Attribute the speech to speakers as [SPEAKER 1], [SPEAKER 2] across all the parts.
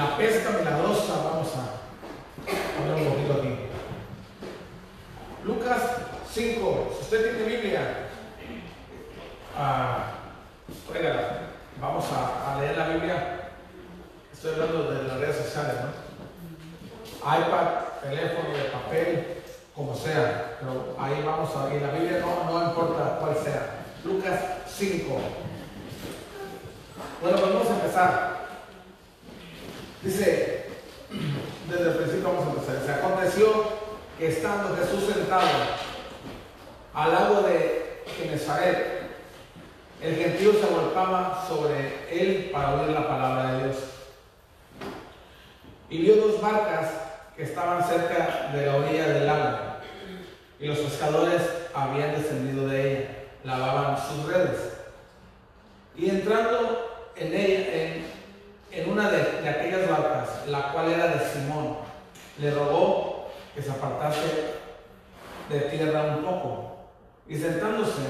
[SPEAKER 1] la pesca milagrosa, vamos a poner un poquito aquí. Lucas 5, si usted tiene Biblia, ah, Vamos a, leer la Biblia. Estoy hablando de las redes sociales, ¿no? iPad, teléfono, de papel, como sea. Pero ahí vamos a ver. La Biblia no, no importa cuál sea. Lucas 5. Bueno, pues vamos a empezar. Dice, desde el principio vamos a empezar. Se aconteció que estando Jesús sentado al lado de Genezaret, el gentío se volcaba sobre él para oír la palabra de Dios. Y vio dos barcas que estaban cerca de la orilla del lago, y los pescadores habían descendido de ella, lavaban sus redes. Y entrando en ella, en, una de, aquellas barcas, la cual era de Simón, le rogó que se apartase de tierra un poco. Y sentándose,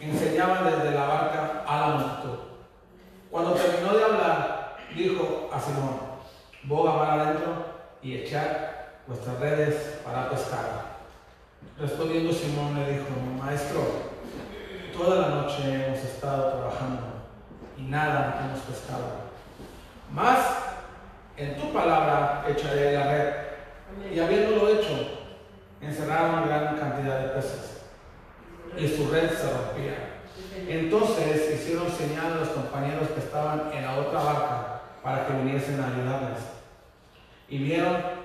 [SPEAKER 1] enseñaba desde la barca a la multitud. Cuando terminó de hablar, dijo a Simón, boga mar adentro y echar vuestras redes para pescar. Respondiendo Simón le dijo, maestro, toda la noche hemos estado trabajando y nada hemos pescado. Mas en tu palabra echaré la red. Y habiéndolo hecho, encerraron gran cantidad de peces. Y su red se rompía. Entonces hicieron señal a los compañeros que estaban en la otra barca para que viniesen a ayudarles. Y vieron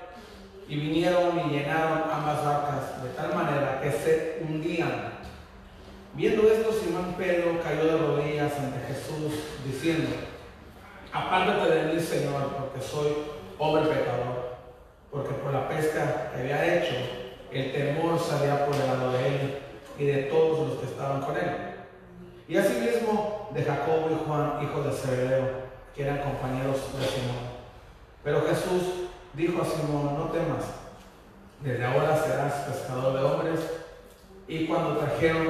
[SPEAKER 1] y vinieron y llenaron ambas barcas de tal manera que se hundían Viendo esto, Simón Pedro cayó de rodillas ante Jesús, diciendo, apártate de mí, Señor, porque soy hombre pecador, porque por la pesca que había hecho, el temor se había apoderado de él y de todos los que estaban con él. Y asimismo de Jacobo y Juan, hijo de Zebedeo, que eran compañeros de Simón. Pero Jesús dijo a Simón, no temas, desde ahora serás pescador de hombres. Y cuando trajeron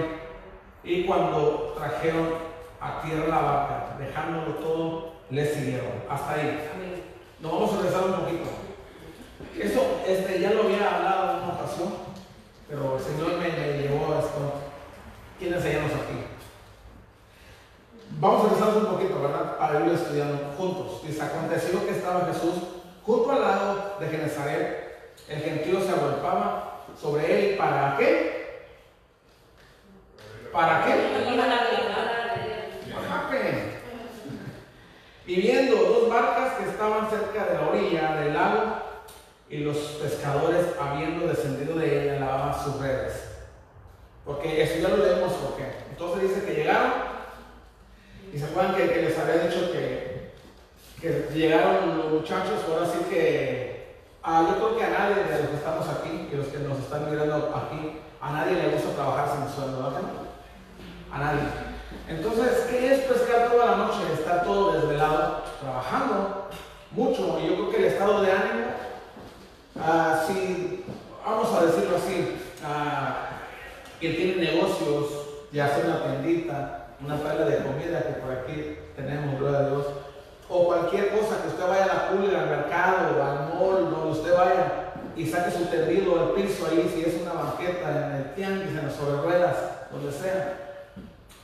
[SPEAKER 1] y cuando trajeron a tierra la vaca, dejándolo todo, le siguieron. Hasta ahí. Nos vamos a regresar un poquito. Eso este, ya lo había hablado en una ocasión, pero el Señor me, llevó a esto. ¿Quiénes seguimos aquí? Vamos a regresar un poquito, ¿verdad? Para ir estudiando juntos. Dice, aconteció que estaba Jesús junto al lado de Genezaret. El gentío se agolpaba sobre él. ¿Para qué? ¿Para qué? Y viendo dos barcas que estaban cerca de la orilla del lago y los pescadores habiendo descendido de ella lavaban sus redes. Porque eso ya lo leemos porque entonces dice que llegaron y se acuerdan que, les había dicho que, que llegaron los muchachos, ahora sí que ah, yo creo que a nadie de los que estamos aquí, que los que nos están mirando aquí, a nadie le gusta trabajar sin sueldo, ¿verdad? a nadie. Entonces, ¿qué es pescar toda la noche? Estar todo desvelado, trabajando mucho. Y yo creo que el estado de ánimo, uh, si, vamos a decirlo así, uh, que tiene negocios, ya sea una tiendita, una tabla de comida que por aquí tenemos, gloria a Dios, o cualquier cosa que usted vaya a la pulga, al mercado, al mall, donde usted vaya y saque su tendido al piso ahí, si es una banqueta, en el tianguis, en las sobre ruedas, donde sea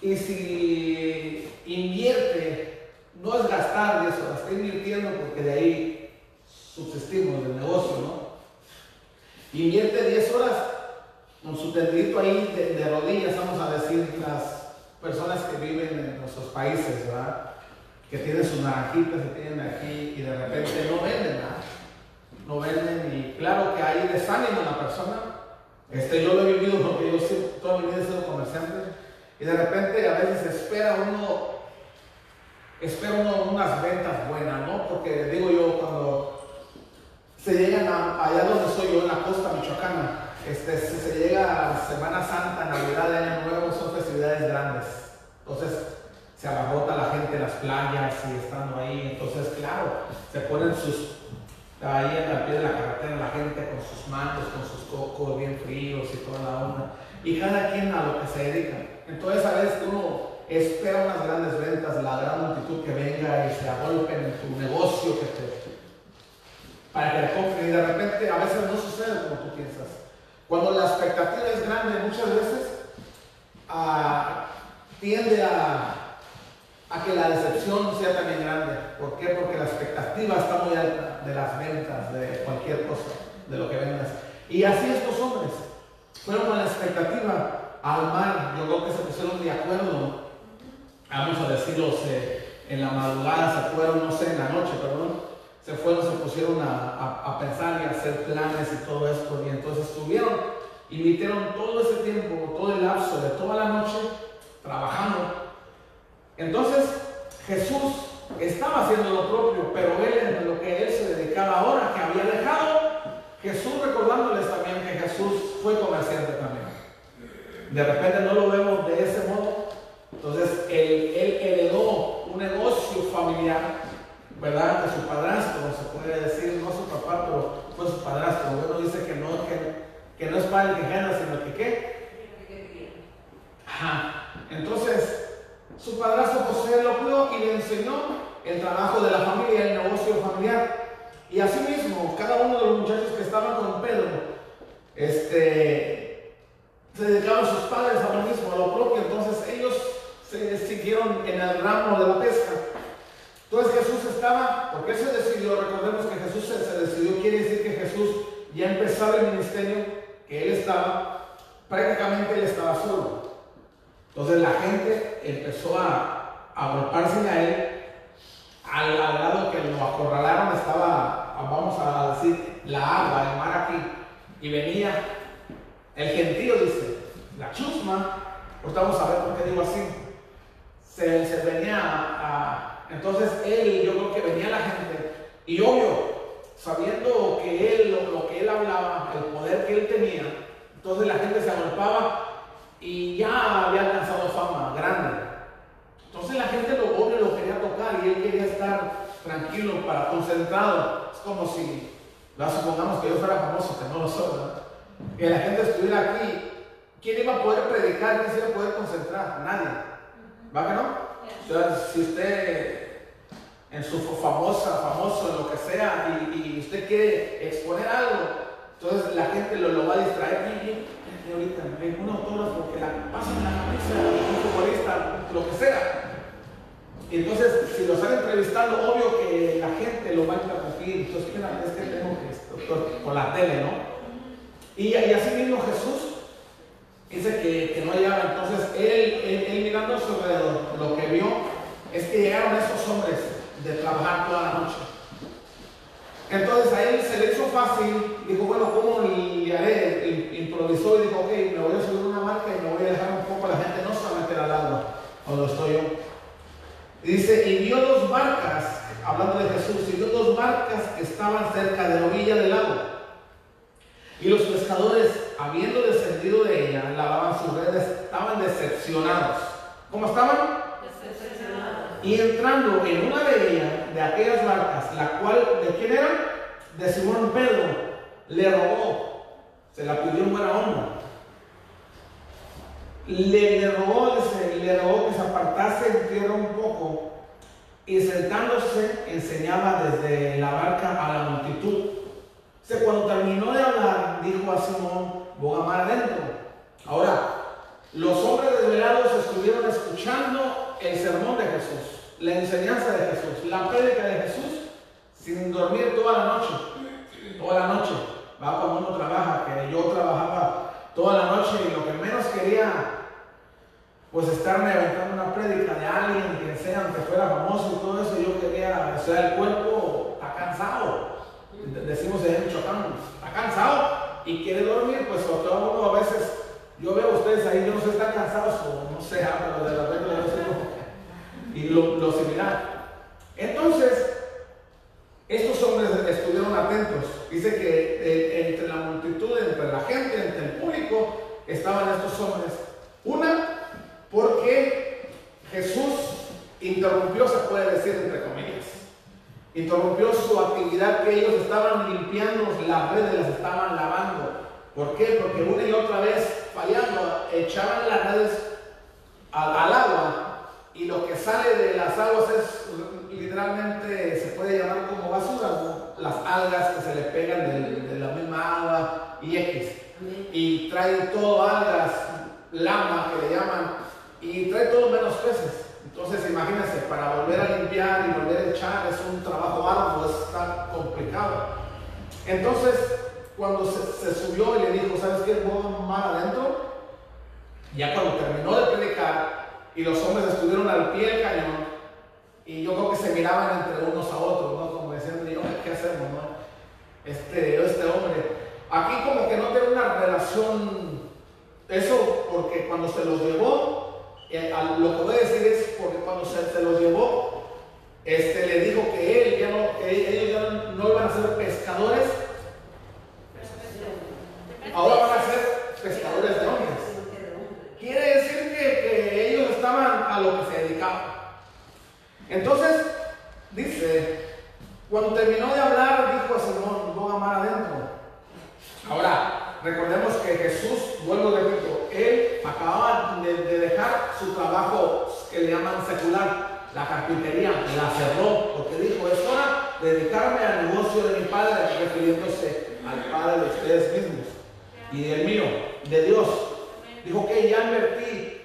[SPEAKER 1] y si invierte, no es gastar de eso, está invirtiendo porque de ahí subsistimos del negocio, ¿no? Invierte 10 horas con su tendito ahí de, rodillas, vamos a decir, las personas que viven en nuestros países, ¿verdad? Que tienen sus naranjitas, que tienen aquí y de repente no venden nada. No venden y claro que hay desánimo en la persona. Este, yo lo he vivido porque yo toda mi vida he sido comerciante y de repente a veces espera uno, espera uno unas ventas buenas, ¿no? Porque digo yo, cuando se llegan a, allá donde soy yo, en la costa michoacana, este, si se llega a Semana Santa, Navidad, Año Nuevo, son festividades grandes. Entonces se abarrota la gente en las playas y estando ahí. Entonces, claro, se ponen sus ahí en la pie de la carretera la gente con sus manos, con sus cocos bien fríos y toda la onda y cada quien a lo que se dedica. Entonces a veces uno espera unas grandes ventas, la gran multitud que venga y se agolpe en tu negocio que te, para que le compren y de repente a veces no sucede como tú piensas. Cuando la expectativa es grande muchas veces ah, tiende a, a que la decepción sea también grande. ¿Por qué? Porque la expectativa está muy alta de las ventas, de cualquier cosa, de lo que vendas. Y así estos hombres fueron con la expectativa al mar. Yo creo que se pusieron de acuerdo, vamos a decirlo, en la madrugada se fueron, no sé, en la noche, perdón se fueron, se pusieron a, pensar y a hacer planes y todo esto. Y entonces estuvieron, invirtieron todo ese tiempo, todo el lapso de toda la noche trabajando. Entonces Jesús estaba haciendo lo propio, pero él en lo que él se dedicaba ahora, que había dejado, Jesús recordándoles también que Jesús fue comerciante también. De repente no lo vemos de ese modo. Entonces él, él heredó un negocio familiar ¿verdad? De su padrastro, se puede decir, no su papá, pero fue su padrastro. Bueno, dice que no, que, no es padre que gana, sino que qué. Ajá. Entonces, su padrastro José lo cuidó y le enseñó el trabajo de la familia, el negocio familiar. Y asimismo, cada uno de los muchachos que estaban con Pedro, este, se dedicaban sus padres a lo mismo, a lo propio. Entonces ellos se siguieron en el ramo de la pesca. Entonces Jesús estaba, porque se decidió, recordemos que Jesús se, decidió, quiere decir que Jesús ya empezaba el ministerio que él estaba, prácticamente él estaba solo. Entonces la gente empezó a, a a él, al, lado que lo acorralaron estaba, vamos a decir, la agua, el mar aquí, y venía el gentío, dice, la chusma, ahorita vamos a ver por qué digo así, se, venía a entonces él, yo creo que venía la gente, y obvio, sabiendo que él, lo, que él hablaba, el poder que él tenía, entonces la gente se agolpaba y ya había alcanzado fama grande. Entonces la gente lo obvio lo quería tocar y él quería estar tranquilo, para concentrado. Es como si, supongamos que yo fuera famoso, que no lo soy, que la gente estuviera aquí. ¿Quién iba a poder predicar? ¿Quién se iba a poder concentrar? Nadie. ¿Va que no? si usted en su famosa, famoso, lo que sea, y, usted quiere exponer algo, entonces la gente lo, va a distraer. Y, ahorita, un autógrafo que la pasan en la camisa, un futbolista, lo que sea. Entonces, si lo están entrevistando, obvio que la gente lo va a interrumpir. Entonces, es que tengo que, con la tele, ¿no? Y, así mismo Jesús dice que, no hallaba. Entonces, él, él, él mirando su alrededor, lo que vio es que llegaron esos hombres de trabajar toda la noche. Entonces a él se le hizo fácil, dijo, bueno, ¿cómo le haré? Improvisó y dijo, ok, me voy a subir una marca y me voy a dejar poco, la gente no se va a meter al agua cuando estoy yo. Y dice, y vio dos barcas, hablando de Jesús, y vio dos barcas que estaban cerca de la orilla del lago. Y los pescadores, habiendo descendido de ella, lavaban sus redes, estaban decepcionados. ¿Cómo estaban? y entrando en una de ellas, de aquellas barcas, la cual, ¿de quién era? De Simón Pedro, le robó, se la pidió en buena onda. Le, le robó, le robó que se apartase en tierra un poco y sentándose enseñaba desde la barca a la multitud. O cuando terminó de hablar, dijo a Simón, voy a adentro. Ahora, los hombres desvelados estuvieron escuchando el sermón de Jesús la enseñanza de Jesús, la prédica de Jesús, sin dormir toda la noche. Toda la noche. Va cuando uno trabaja, que yo trabajaba toda la noche y lo que menos quería, pues estarme aventando una prédica de alguien que sea, que fuera famoso y todo eso, yo quería, o sea, el cuerpo está cansado. Decimos en chocamos, está cansado y quiere dormir, pues todo uno a veces, yo veo a ustedes ahí, yo no sé, están cansados o no sé, ah, pero de la regla yo sé y lo, similar. Entonces, estos hombres estuvieron atentos. Dice que eh, entre la multitud, entre la gente, entre el público, estaban estos hombres. Una, porque Jesús interrumpió, se puede decir entre comillas, interrumpió su actividad que ellos estaban limpiando las redes, las estaban lavando. ¿Por qué? Porque una y otra vez fallando, echaban las redes al agua y lo que sale de las aguas es literalmente, se puede llamar como basura, las algas que se le pegan de, la misma agua y X. Y trae todo algas, lama que le llaman, y trae todo menos peces. Entonces imagínense, para volver a limpiar y volver a echar es un trabajo arduo, está complicado. Entonces, cuando se, subió y le dijo, ¿sabes qué? Voy mar adentro. Ya cuando terminó de predicar y los hombres estuvieron al pie del cañón, y yo creo que se miraban entre unos a otros, ¿no? Como diciendo, ¿qué hacemos, no? Este, este hombre. Aquí como que no tiene una relación, eso porque cuando se los llevó, eh, lo que voy a decir es porque cuando se, los llevó, este, le dijo que él ya no, que ellos ya no iban a ser pescadores, ahora van a ser pescadores de hombres. Quiere decir que, que ellos estaban a lo que se dedicaban. Entonces, dice, cuando terminó de hablar, dijo a Simón, a amar adentro. Ahora, recordemos que Jesús, vuelvo de repito, él acababa de, de, dejar su trabajo que le llaman secular, la carpintería, la cerró, porque dijo, es hora de dedicarme al negocio de mi Padre, refiriéndose al Padre de ustedes mismos y del mío, de Dios. Dijo que ya invertí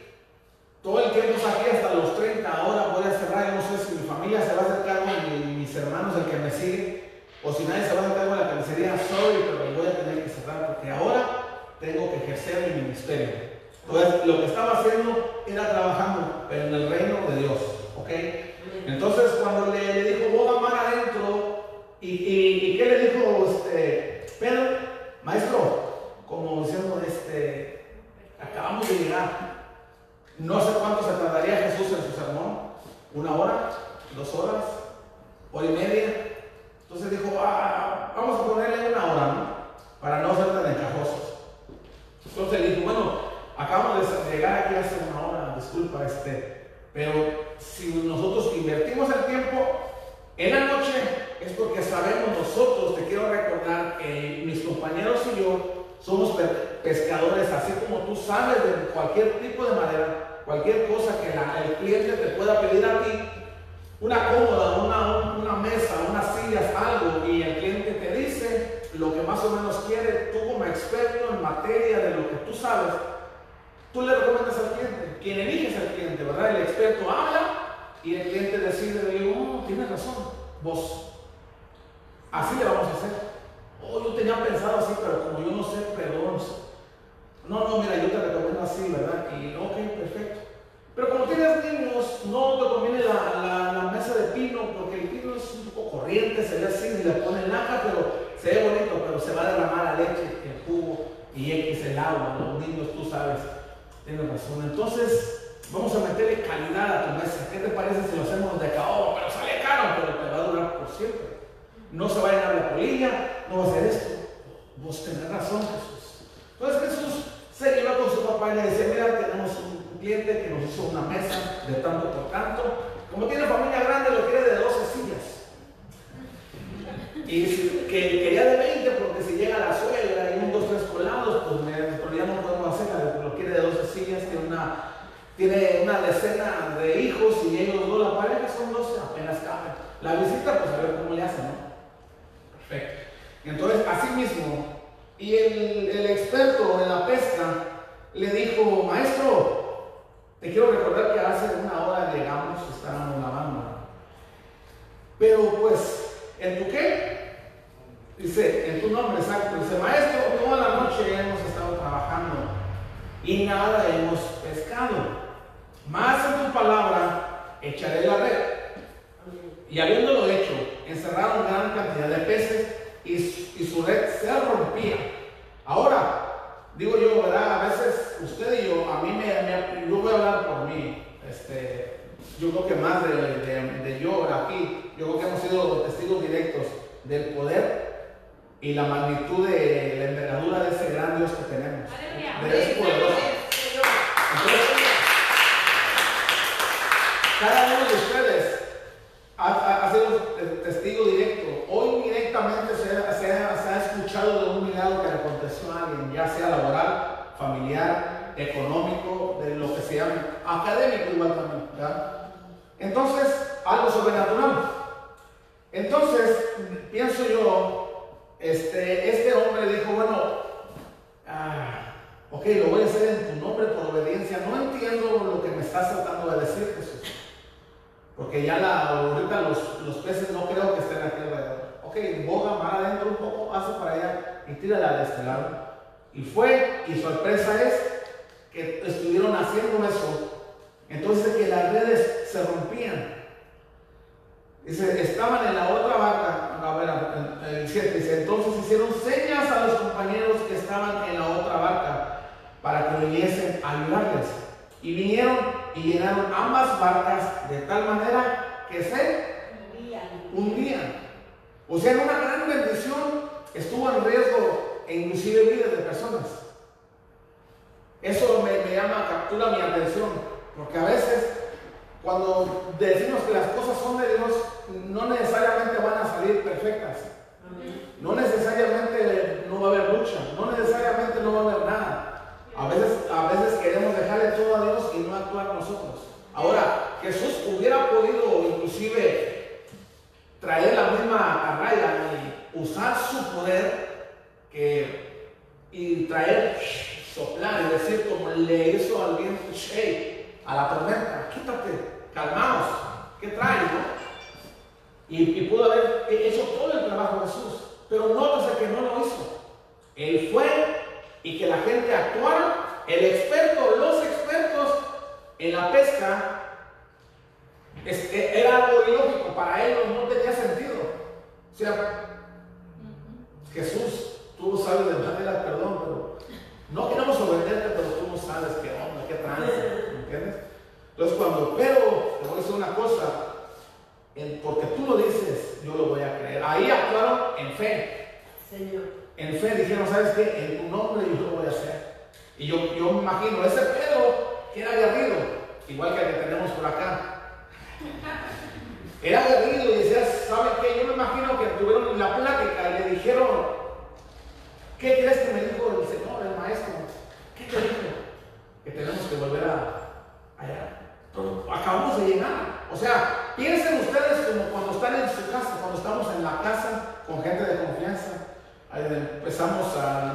[SPEAKER 1] todo el tiempo aquí hasta los 30, ahora voy a cerrar, no sé si mi familia se va a y mis hermanos, el que me sigue, o si nadie se va a hacer cargo de la carnicería, sorry, pero voy a tener que cerrar porque ahora tengo que ejercer mi ministerio. Entonces, lo que estaba haciendo era trabajando en el reino de Dios, ¿ok? Entonces, cuando le, dijo, voy a amar adentro, ¿y, y, qué le dijo este, Pedro? Maestro, como diciendo, este, acabamos de llegar, no sé cuánto se tardaría Jesús en su sermón, una hora, dos horas, hora y media. Entonces dijo, ah, vamos a ponerle una hora, ¿no? Para no ser tan encajosos. Entonces dijo, bueno, acabamos de llegar aquí hace una hora, disculpa, este, pero si nosotros invertimos el tiempo en la noche, es porque sabemos nosotros, te quiero recordar que mis compañeros y yo somos pescadores, así como tú sabes de cualquier tipo de madera, cualquier cosa que el cliente te pueda pedir a ti, una cómoda, una, una mesa, algo, y el cliente te dice lo que más o menos quiere, tú como experto en materia de lo que tú sabes, tú le recomiendas al cliente, quien elige es el cliente, ¿verdad? El experto habla y el cliente decide, digo, oh, tienes razón, vos. Así le vamos a hacer. Oh, yo tenía pensado así, pero como yo no sé, perdón, no, no, mira, yo te recomiendo así, ¿verdad? Y ok, perfecto. Pero como tienes niños, no te conviene la, la, mesa de pino, porque el pino es un poco corriente, se ve así, y le ponen laja, pero se ve bonito, pero se va a derramar la leche, el jugo y X el agua. Los niños, tú sabes, tienes razón. Entonces, vamos a meterle calidad a tu mesa. ¿Qué te parece si lo hacemos de caoba? Pero sale caro, pero te va a durar por siempre. No se va a llenar de polilla, no va a ser esto. Vos tenés razón, Jesús. Entonces Jesús se iba con su papá y le decía, mira, tenemos un cliente que nos hizo una mesa de tanto por tanto. Como tiene familia grande, lo quiere de 12 sillas. Y que quería de 20 porque si llega la suegra y un, dos, tres colados, pues me, ya no podemos hacer, lo quiere de 12 sillas, tiene una, tiene una decena de hijos y ellos dos, la pareja son 12, apenas caben. La visita, pues a ver cómo le hacen, ¿no? Perfecto. Entonces, así mismo, y el, el, experto en la pesca le dijo, maestro, te quiero recordar que hace una hora llegamos, estábamos lavando. Pero pues, ¿en tu qué? Dice, en tu nombre, exacto. Dice, maestro, toda la noche hemos estado trabajando y nada hemos pescado. Más en tu palabra echaré la red. Y habiéndolo hecho, encerraron gran cantidad de peces y, su red se rompía. Ahora, digo yo, ¿verdad? A veces usted y yo, a mí me, yo voy a hablar por mí. Este, yo creo que más de, de, yo aquí, yo creo que hemos sido testigos directos del poder y la magnitud de la envergadura de ese gran Dios que tenemos. De ese poderoso. cada uno de ustedes ha, sido testigo directo o indirectamente se, se, ha escuchado de un milagro que le aconteció a alguien, ya sea laboral, familiar, económico, de lo que se llama, académico igual también. Entonces, algo sobrenatural. Entonces, pienso yo, este, este hombre dijo, bueno, ah, Ok, lo voy a hacer en tu nombre por obediencia. No entiendo lo que me estás tratando de decir, Jesús. Porque ya la, ahorita los, los peces no creo que estén aquí alrededor. Ok, boga mar adentro un poco, hace para allá y tírala de este lado. Y fue, y sorpresa es que estuvieron haciendo eso. Entonces que las redes se rompían. Dice, estaban en la otra barca, a ver, el 7 dice, entonces hicieron señas a los compañeros que estaban en la otra barca para que viniesen a ayudarles. Y vinieron y llenaron ambas barcas de tal manera que se hundían. O sea, en una gran bendición estuvo en riesgo e inclusive vidas de personas. Eso me, me llama, captura mi atención, porque a veces cuando decimos que las cosas son de Dios, no necesariamente van a salir perfectas. No necesariamente no va a haber lucha, no necesariamente no va a haber nada. A veces, a veces queremos dejarle todo a Dios y no actuar nosotros. Ahora, Jesús hubiera podido inclusive traer la misma raya y usar su poder que, y traer, soplar y decir como le hizo al viento a la tormenta, quítate, calmaos, ¿qué traes? Y, pudo haber hecho todo el trabajo de Jesús, pero nótese que no lo hizo. Él fue y que la gente actuara, el experto, los expertos en la pesca, e, era algo ilógico, para ellos no tenía sentido. O sea, Jesús, tú sabes de manera, perdón, pero no queremos obedecerte, pero tú no sabes qué onda, qué trance, ¿entiendes? Entonces cuando Pedro, te voy a decir una cosa, porque tú lo dices, yo lo voy a creer. Ahí actuaron en fe. Señor. En fe dijeron, ¿sabes qué? En tu nombre yo lo voy a hacer. Y yo, yo me imagino, ese Pedro que era aguerrido, igual que el que tenemos por acá. Era aguerrido y decía, ¿saben qué? Yo me imagino que tuvieron la plática y le dijeron, ¿qué crees que me dijo el Señor, el Maestro? ¿Qué te dijo? Que tenemos que volver a allá. acabamos de llegar. O sea, piensen ustedes como cuando están en su casa, cuando estamos en la casa con gente de confianza, empezamos a,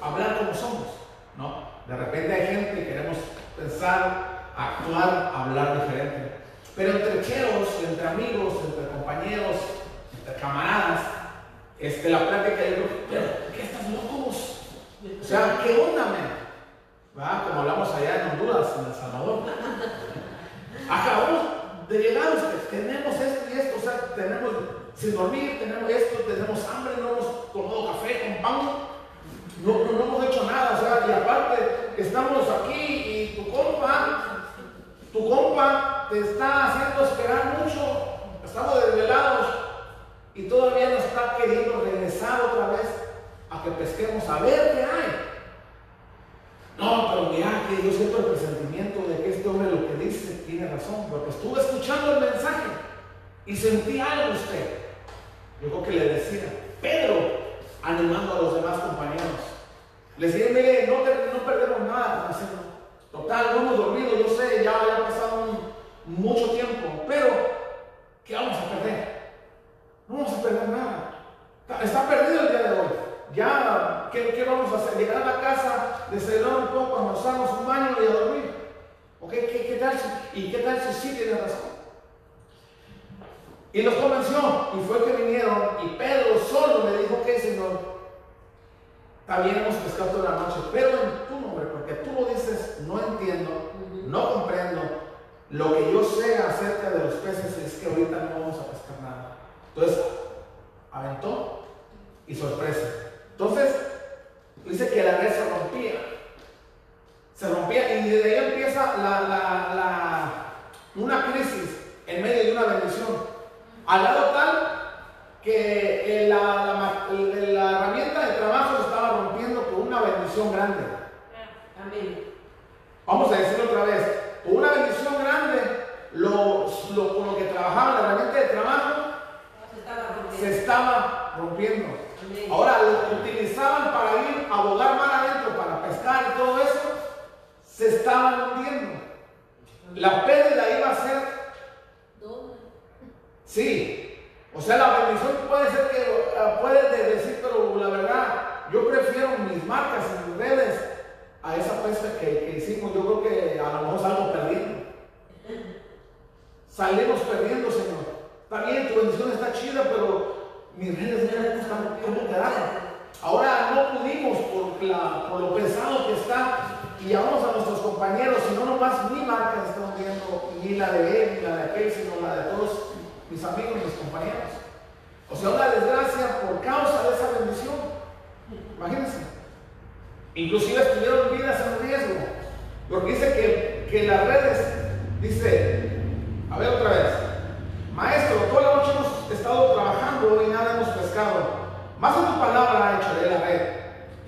[SPEAKER 1] hablar como somos, ¿no? De repente hay gente y queremos pensar, actuar, hablar diferente. Pero entre cheros, entre amigos, entre compañeros, entre camaradas, este, la plática yo pero ¿qué estás locos? O sea, ¿qué onda, man? Como hablamos allá en Honduras, en El Salvador. Acabamos de llegar usted, tenemos esto y esto, o sea, tenemos sin dormir, tenemos esto, tenemos hambre, no hemos tomado café con pan, no, no, hemos hecho nada, o sea, y aparte estamos aquí y tu compa, tu compa te está haciendo esperar mucho, estamos desvelados y todavía nos está queriendo regresar otra vez a que pesquemos a ver qué hay. No, pero mira que yo siento el presentimiento de que este hombre lo que dice tiene razón, porque estuve escuchando el mensaje y sentí algo usted. Yo creo que le decía, Pedro, animando a los demás compañeros. Les decía, mire, no, no perdemos nada Total, no hemos dormido, yo sé, ya, ha pasado mucho tiempo, pero ¿qué vamos a perder? No vamos a perder nada. Está perdido el día de hoy. Ya, ¿qué, vamos a hacer? Llegar a la casa, desayunar un poco, almorzarnos un baño y a dormir. ¿O qué, qué, tal ¿Y qué tal si sí tiene razón? Y los convenció, y fue que vinieron, y Pedro solo le dijo, que Señor, también hemos pescado toda la noche, pero porque tú lo dices, no entiendo, no comprendo. Lo que yo sé acerca de los peces es que ahorita no vamos a pescar nada. Entonces, aventó y sorpresa. Entonces, dice que la red se rompía. Se rompía y desde ahí empieza la, la, la, una crisis en medio de una bendición. Al lado tal que la, herramienta de trabajo se estaba rompiendo por una bendición grande. Vamos a decirlo otra vez. Una bendición grande, lo, con lo que trabajaba la herramienta de trabajo se estaba rompiendo. Ahora, lo que utilizaban para ir a bogar mar adentro, para pescar y todo eso, se estaban hundiendo. La pérdida iba a ser Sí, o sea, la bendición puede ser que, ah, puede decir, pero la verdad, yo prefiero mis marcas en mis redes a esa pesca que, hicimos, yo creo que a lo mejor salgo perdiendo. Salimos perdiendo, Señor. Está bien, tu bendición está chida, pero mis redes mira están como quedaron. Ahora no pudimos por lo pesado que está y llamamos a nuestros compañeros, y no nomás mi marca estamos viendo, ni la de él, ni la de aquel, sino la de todos mis amigos, mis compañeros. O sea, una desgracia por causa de esa bendición. Imagínense. Inclusive estuvieron vidas en riesgo. Porque dice que, que las redes, dice, a ver otra vez, maestro, toda la noche hemos estado trabajando y nada hemos pescado. Más de tu palabra echaré la red.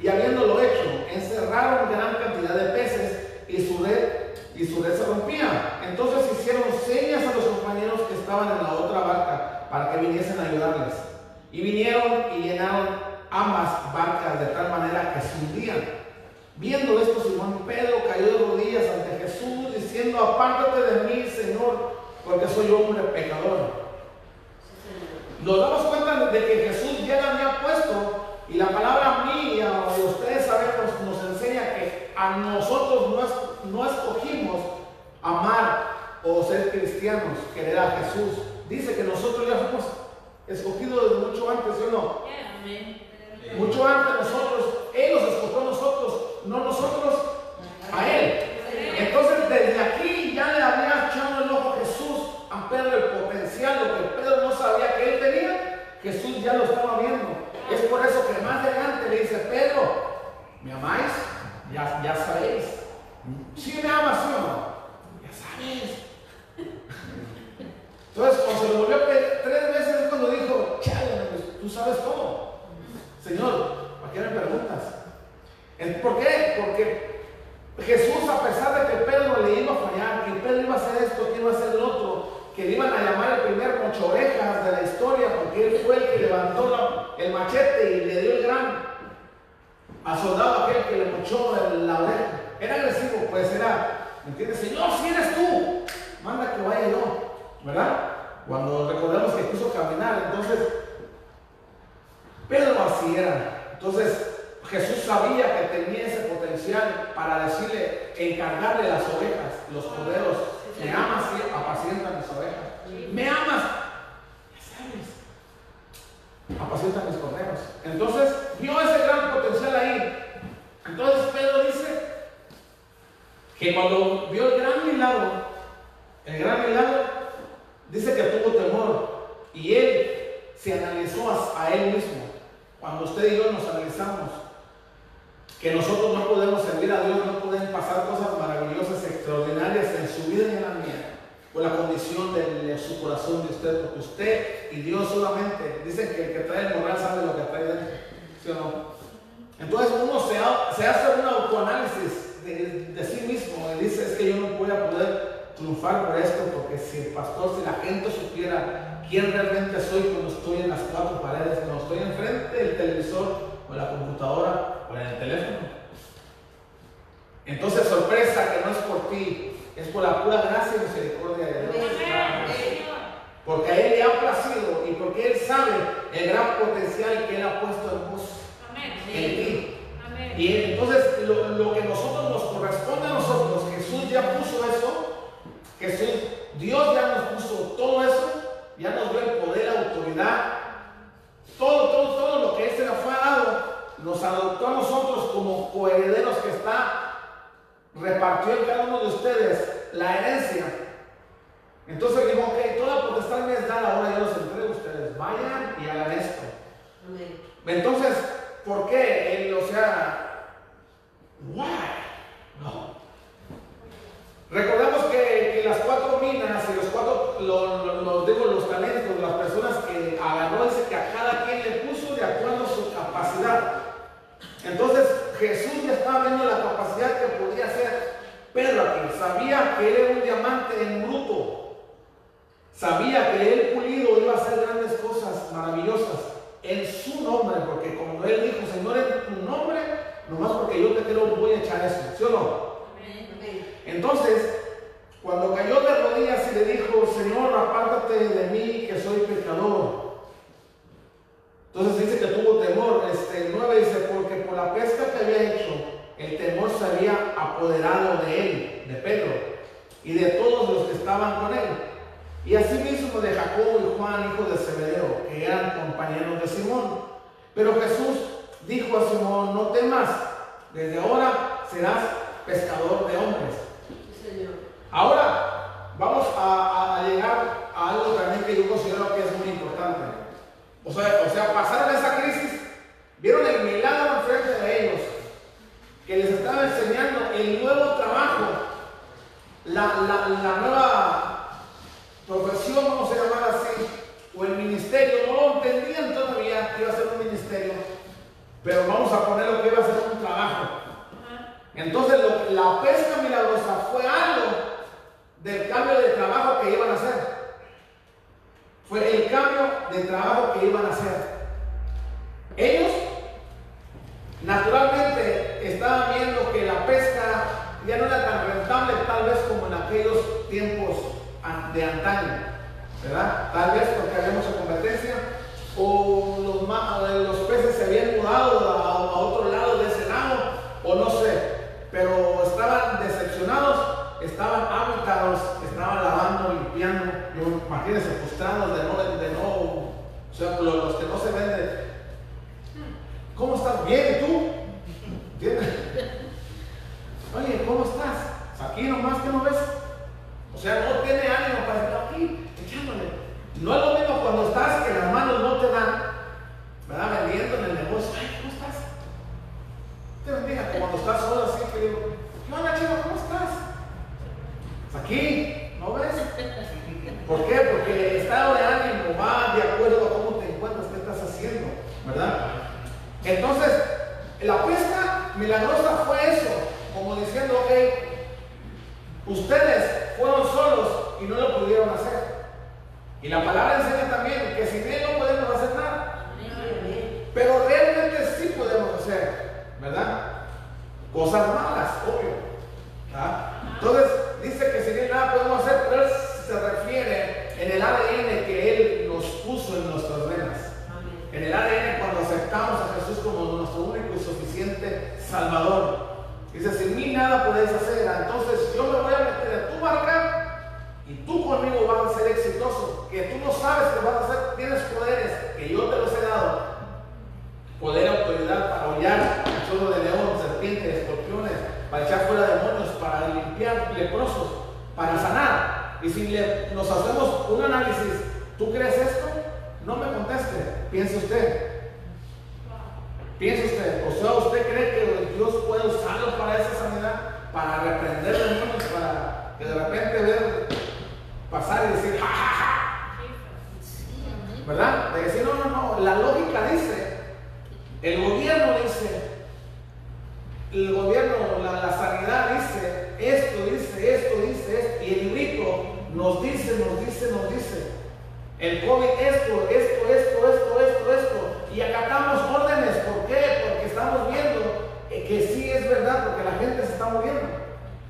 [SPEAKER 1] Y habiéndolo hecho, encerraron gran cantidad de peces y su red, y su red se rompía. Entonces hicieron señas a los compañeros que estaban en la otra barca para que viniesen a ayudarles. Y vinieron y llenaron ambas barcas de tal manera que se hundían. Viendo esto, Simón Pedro cayó de rodillas ante Jesús, diciendo, apártate de mí, Señor, porque soy hombre pecador. Nos damos cuenta de que Jesús ya la había puesto y la palabra mía, o ustedes sabemos, nos enseña que a nosotros no, no escogimos amar o ser cristianos, querer a Jesús. Dice que nosotros ya fuimos escogidos desde mucho antes, ¿sí o no? Mucho antes nosotros, Él nos escogió a nosotros, no nosotros a Él. Entonces desde aquí ya le había echado el ojo Jesús a Pedro el potencial, lo que Pedro no sabía que él tenía, Jesús ya lo estaba viendo. Es por eso que más adelante le dice, Pedro, ¿me amáis? Ya, ya sabéis. Si me amas, ¿sí no? Ya sabes. Entonces, cuando se lo volvió tres veces es cuando dijo, chale, pues, tú sabes todo. Señor, ¿para qué me preguntas? ¿Por qué? Porque Jesús, a pesar de que Pedro le iba a fallar, que Pedro iba a hacer esto, que iba a hacer lo otro, que le iban a llamar el primer mocho orejas de la historia, porque él fue el que levantó el machete y le dio el gran al soldado aquel que le mochó la oreja. Era agresivo, pues era, ¿me entiendes? Señor, si eres tú, manda que vaya yo, ¿verdad? Cuando recordamos que quiso caminar, entonces, así era. Entonces, Jesús sabía que tenía ese potencial para decirle, encargarle las orejas, los corderos. Me amas, apacienta mis ovejas. Me amas, ya sabes, apacienta mis corderos. Entonces, vio ese gran potencial ahí. Entonces, Pedro dice que cuando vio el gran milagro, el gran milagro, dice que tuvo temor y él se analizó a, a él mismo. Cuando usted y yo nos analizamos, que nosotros no podemos servir a Dios, no pueden pasar cosas maravillosas, extraordinarias en su vida y en la mía, por la condición de, su corazón de usted, porque usted y Dios solamente dicen que el que trae el moral sabe lo que trae dentro, ¿sí o no? Entonces uno se, hace un autoanálisis de, de, sí mismo y dice, es que yo no voy a poder triunfar por esto, porque si el pastor, si la gente supiera quién realmente soy cuando estoy en las cuatro paredes, cuando estoy enfrente del televisor o la computadora, o en el teléfono. Entonces, sorpresa que no es por ti, es por la pura gracia y misericordia de Dios. Porque a Él le ha placido y porque Él sabe el gran potencial que Él ha puesto en vos, en ti. Y entonces lo, lo, que nosotros nos corresponde a nosotros, Jesús ya puso eso, Jesús, Dios ya nos puso todo eso, ya nos dio el poder, la autoridad, todo, todo, todo lo que Él se nos fue dado, nos adoptó a nosotros como coherederos que está, repartió en cada uno de ustedes la herencia. Entonces dijo, ok, toda potestad me es dada, ahora yo los entrego a ustedes, vayan y hagan esto. Entonces, ¿por qué? Él, o sea, why? No. Recordemos que, que, las cuatro minas y los cuatro, que él era un diamante en bruto. Sabía que él pulido iba a hacer grandes cosas maravillosas en su nombre, porque como él dijo, Señor, en tu nombre, nomás porque yo te quiero voy a echar eso, ¿sí o no? Entonces, cuando cayó de rodillas y le dijo, Señor, apártate de mí, que soy pecador. Entonces dice que tuvo temor. Este, 9 dice, porque por la pesca que había hecho, el temor se había apoderado de él, de Pedro y de todos los que estaban con él. Y asimismo de Jacobo y Juan, hijo de Zebedeo, que eran compañeros de Simón. Pero Jesús dijo a Simón, no temas, desde ahora serás pescador de hombres. Ahora vamos a, llegar a algo también que yo considero que es muy importante. O sea, o sea pasaron esa crisis, vieron el milagro enfrente de ellos, que les estaba enseñando el nuevo trabajo la, la, nueva profesión, vamos a llamar así, o el ministerio, no lo entendían todavía que iba a ser un ministerio, pero vamos a poner lo que iba a ser un trabajo. Entonces lo, la pesca milagrosa fue algo del cambio de trabajo que iban a hacer. Fue el cambio de trabajo que iban a hacer. Ellos naturalmente estaban viendo que la pesca ya no era tan tal vez como en aquellos tiempos de antaño, ¿verdad? Tal vez porque había mucha competencia o los, peces se habían mudado a, a, otro lado de ese lago o no sé, pero estaban decepcionados, estaban habitados, estaban lavando, limpiando, yo, imagínense, frustrados de no, de no, o sea, los, que no se venden. ¿Cómo estás bien?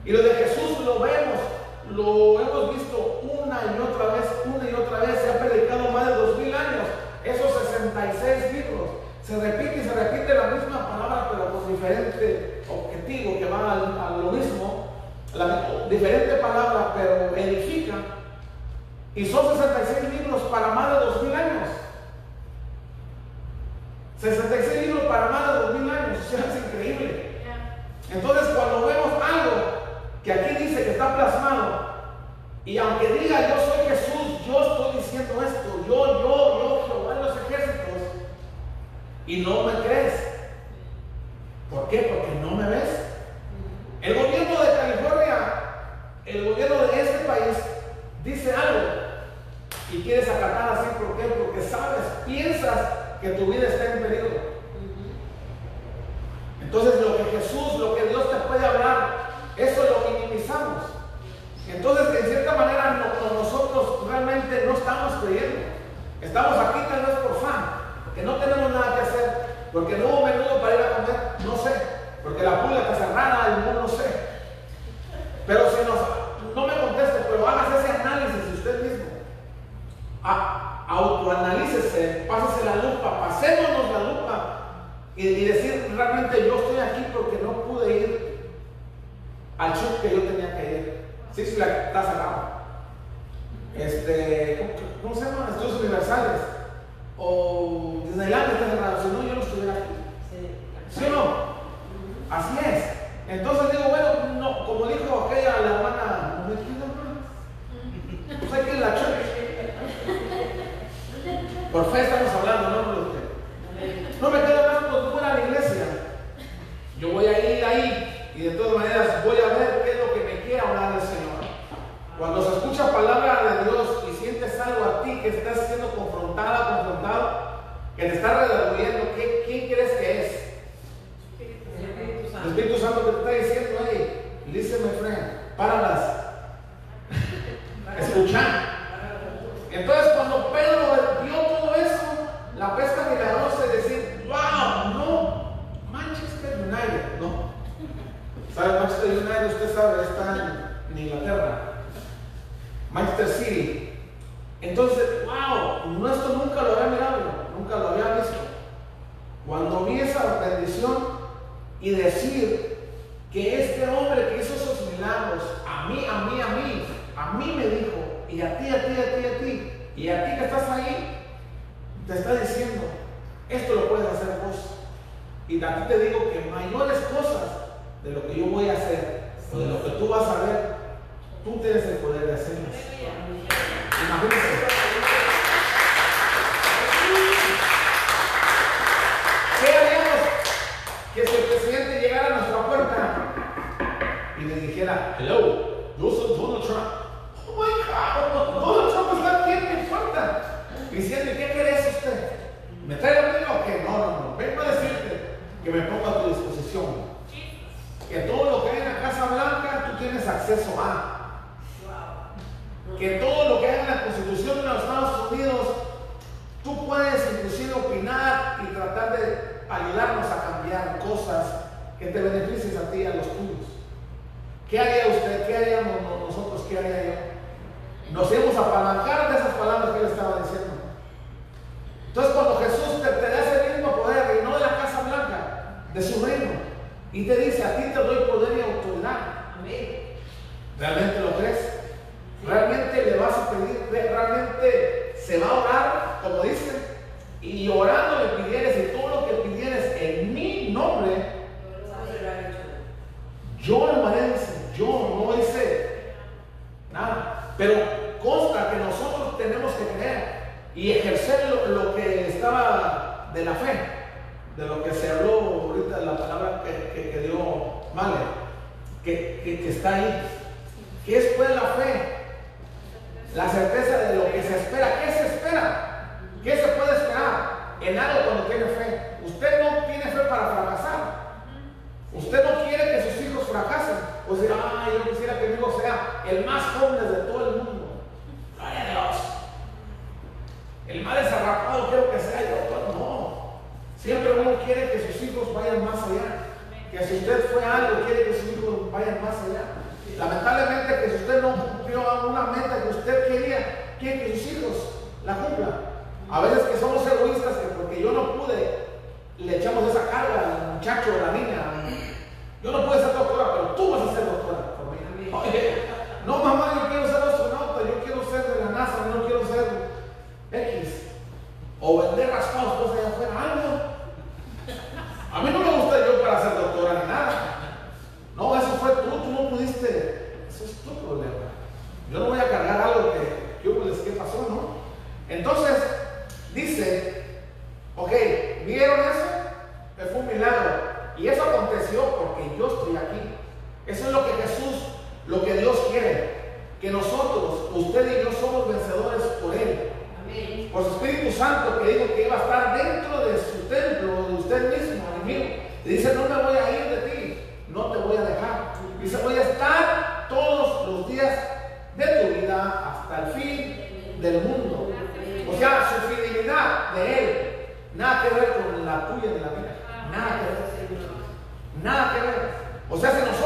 [SPEAKER 1] Y lo de Jesús dice, a ti te doy poder y autoridad. Amén. ¿Realmente lo crees? ¿Realmente le vas a pedir? ¿Realmente se va a orar, como dice? Y orando le pidieres y todo lo que pidieres en mi nombre, yo lo haré, yo no hice nada. Pero consta que nosotros tenemos que creer y ejercer lo que estaba de la fe, de lo que se habló que, que dio Male, que, que, que, está ahí. ¿Qué es pues la fe? La certeza A veces al fin del mundo. O sea, su fidelidad de Él, nada que ver con la tuya de la vida. Nada que ver. Nada que ver. O sea, se nos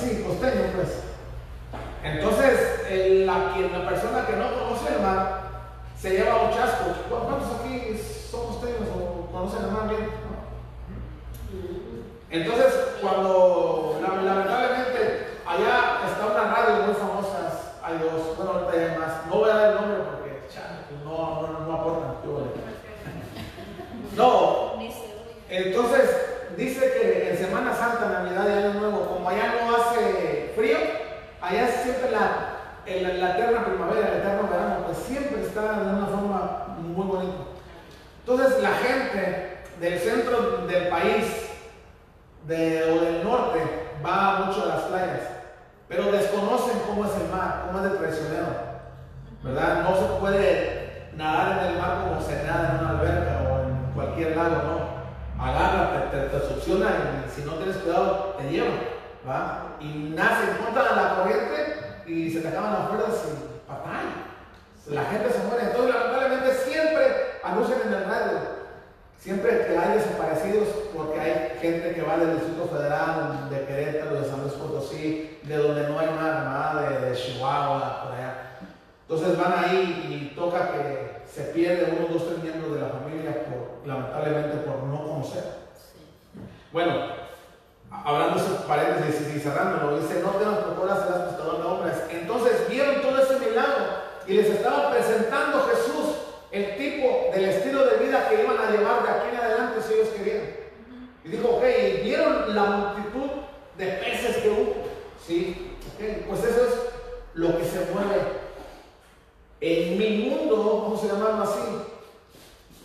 [SPEAKER 1] así, costeño pues. Entonces, el- la, la persona que no conoce el mar se lleva un chasco. ¿Cuántos aquí son costeños o conocen el mar bien? ¿No? Entonces, cuando la- lamentablemente allá está una radio muy famosa, hay dos, bueno, ahorita hay más, no voy a dar el nombre porque chale, pues no, no, no aportan. No, entonces dice que en Semana Santa, Navidad y Año Nuevo, como allá no hace frío, allá siempre en la, eterna primavera, el eterno verano, pues siempre está de una forma muy bonita. Entonces la gente del centro del país de, o del norte va mucho a las playas, pero desconocen cómo es el mar, cómo es de traicionero, ¿verdad? No se puede nadar en el mar como se nada en una alberca o en cualquier lago, ¿no? Agarra, te, te, succiona y si no tienes cuidado te lleva, ¿va? Y nace en contra de la corriente y se te acaban las fuerzas y fatal. La gente se muere. Entonces, lamentablemente, siempre anuncian en el radio Siempre que hay desaparecidos, porque hay gente que va del Distrito Federal, de Querétaro, de San Luis Potosí, de donde no hay nada, nada de, de Chihuahua, por allá. Entonces van ahí y toca que se pierde uno, dos, tres miembros de la familia, por, lamentablemente por no conocer. Bueno, hablando de esos paréntesis y cerrándolo, dice, no te nos procuras serás pescador de hombres. Entonces vieron todo ese milagro y les estaba presentando Jesús el tipo del estilo de vida que iban a llevar de aquí en adelante si ellos querían. Y dijo, ok, ¿y vieron la multitud de peces que hubo. Sí, ok, pues eso es lo que se mueve. En mi mundo, vamos a llamarlo así,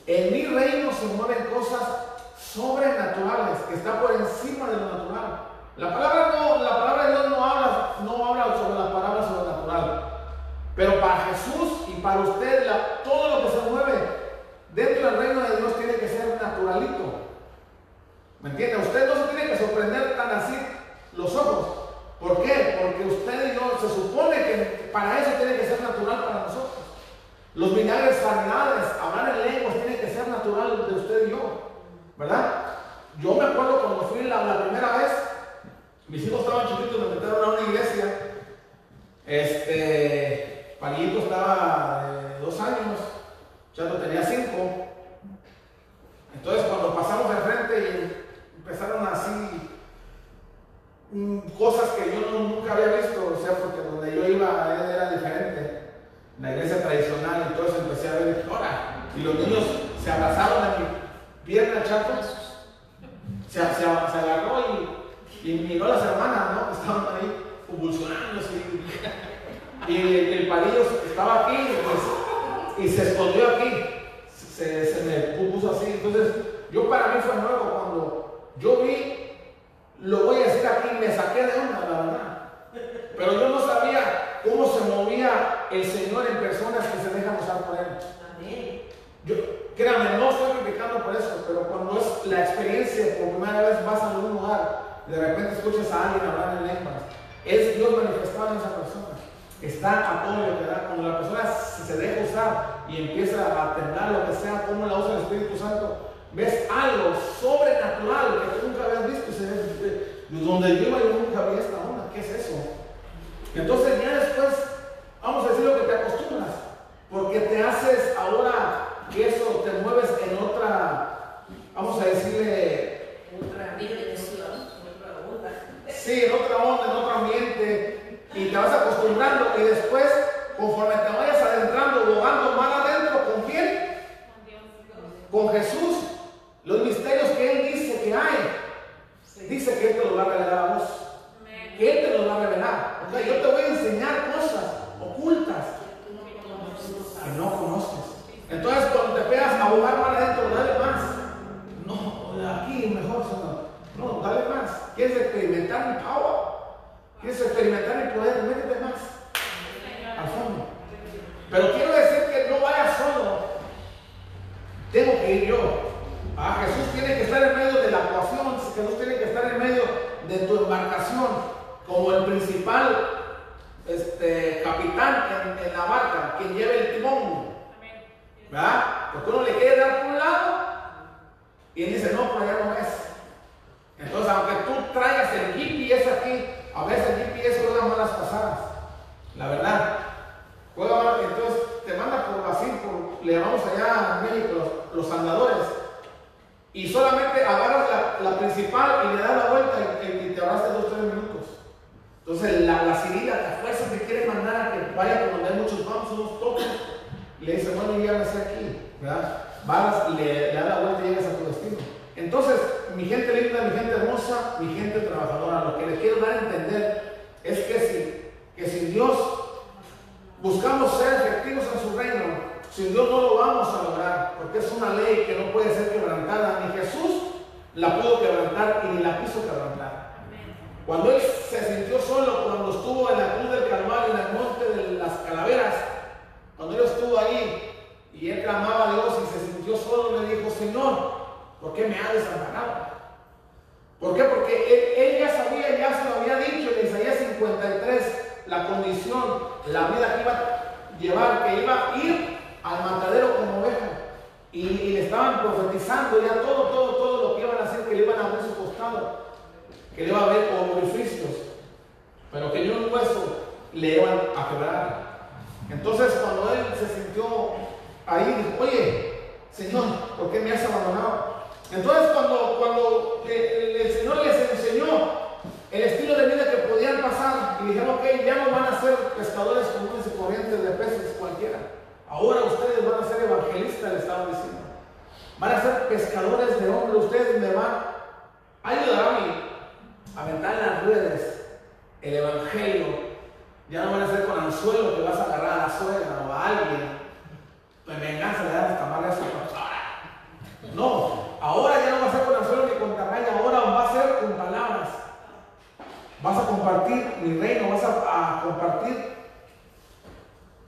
[SPEAKER 1] en mi reino se mueven cosas sobrenaturales, que están por encima de lo natural. La palabra, no, la palabra de Dios y después, conforme que iba a ir al matadero como oveja. Y, le estaban profetizando ya todo, todo, todo lo que iban a hacer, que le iban a abrir su costado, que le iba a haber orificios, pero que ni un hueso le iban a quebrar. Entonces cuando él se sintió ahí, dijo, oye, Señor, ¿por qué me has abandonado? Entonces cuando, cuando eh, el, Señor les el estilo de vida que podían pasar y dijeron, ok, ya no van a ser pescadores comunes y corrientes de peces cualquiera. Ahora ustedes van a ser evangelistas, le estaban diciendo. Van a ser pescadores de hombres, ustedes me van a ayudar a mí a aventar las redes el evangelio ya no van a ser con anzuelo que vas a agarrar a la suegra o a alguien. Pues venganza le das hasta más eso. No, ahora ya no va a ser con anzuelo ni con carraya, ahora va a ser con palabras. Vas a compartir mi reino, vas a, compartir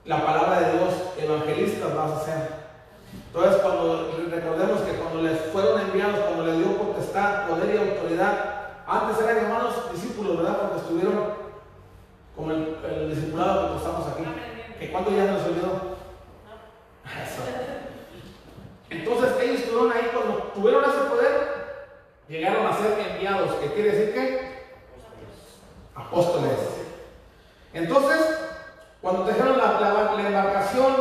[SPEAKER 1] la palabra de Dios, evangelistas vas a ser. Entonces, cuando recordemos que cuando les fueron enviados, cuando les dio potestad, poder y autoridad, antes eran llamados discípulos, ¿verdad? Porque estuvieron como el, el discipulado que estamos aquí. ¿Que cuánto ya nos olvidó? Entonces ellos estuvieron ahí cuando tuvieron ese poder, llegaron a ser enviados, ¿Qué quiere decir que apóstoles. Entonces, cuando dejaron la, embarcación,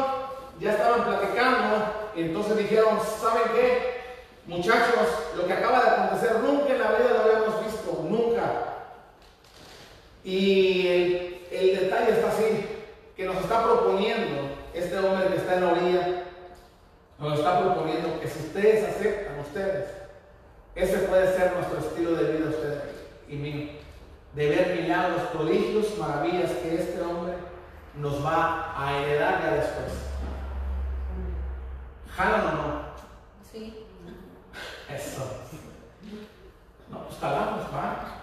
[SPEAKER 1] ya estaban platicando, entonces dijeron, ¿saben qué? Muchachos, lo que acaba de acontecer nunca en la vida lo habíamos visto, nunca. Y el, detalle está así, que nos está proponiendo este hombre que está en la orilla, nos está proponiendo que si ustedes aceptan, ustedes, ese puede ser nuestro estilo de vida, ustedes y mío, de ver milagros, prodigios, maravillas que este hombre nos va a heredar ya después. ¿Jalan o no?
[SPEAKER 2] Sí.
[SPEAKER 1] Eso. No, pues talamos, va.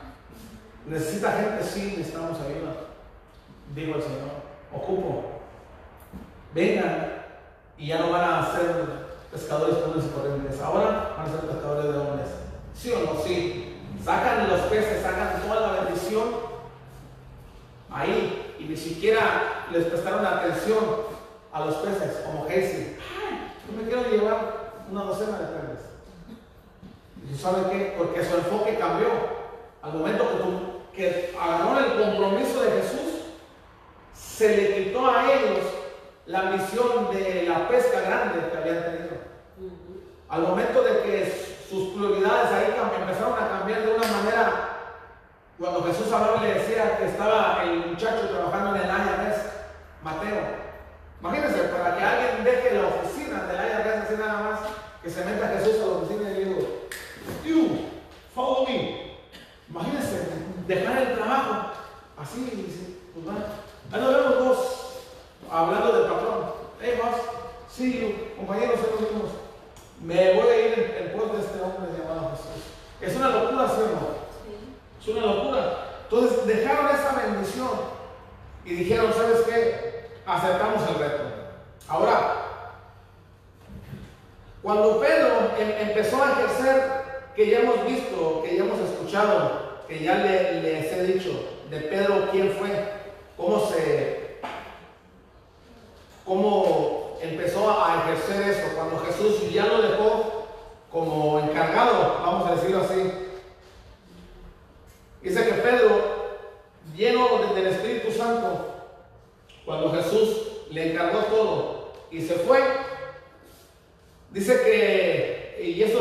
[SPEAKER 1] Necesita gente, sí, necesitamos ayuda. Digo el Señor, ocupo. Vengan y ya no van a ser pescadores comunes y corrientes. Ahora van a ser pescadores de hombres. ¿Sí o no? Sí. Sacan los peces, sacan toda la bendición ahí. y ni siquiera les prestaron atención a los peces, como. Ay, yo me quiero llevar una docena de peces. ¿Y sabe qué? Porque su enfoque cambió. Al momento que, tu, que agarró el compromiso de Jesús, se le quitó a ellos la misión de la pesca grande que habían tenido. Al momento de que sus prioridades ahí empezaron a cambiar de una manera, cuando Jesús hablaba le decía que estaba el muchacho trabajando en el IRS, Mateo. Imagínense, para que alguien deje la oficina del IRS así nada más, que se meta Jesús a la oficina y le digo, you, follow me. Imagínense, dejar el trabajo, así, dice, pues va. Ahí nos vemos dos, hablando del patrón. Hey, you, compañeros, nos vimos. Me voy a ir en, pos de este hombre llamado Jesús. Es una locura, ¿sí o no? Es una locura. Entonces dejaron esa bendición y dijeron, ¿sabes qué? Aceptamos el reto. Ahora, cuando Pedro em, empezó a ejercer, que ya hemos visto, que ya hemos escuchado, que ya les he dicho de Pedro quién fue, cómo se, cómo empezó a ejercer eso, cuando Jesús ya lo dejó como encargado, vamos a decirlo así. Dice que Pedro, lleno del Espíritu Santo, cuando Jesús le encargó todo y se fue, dice que, y eso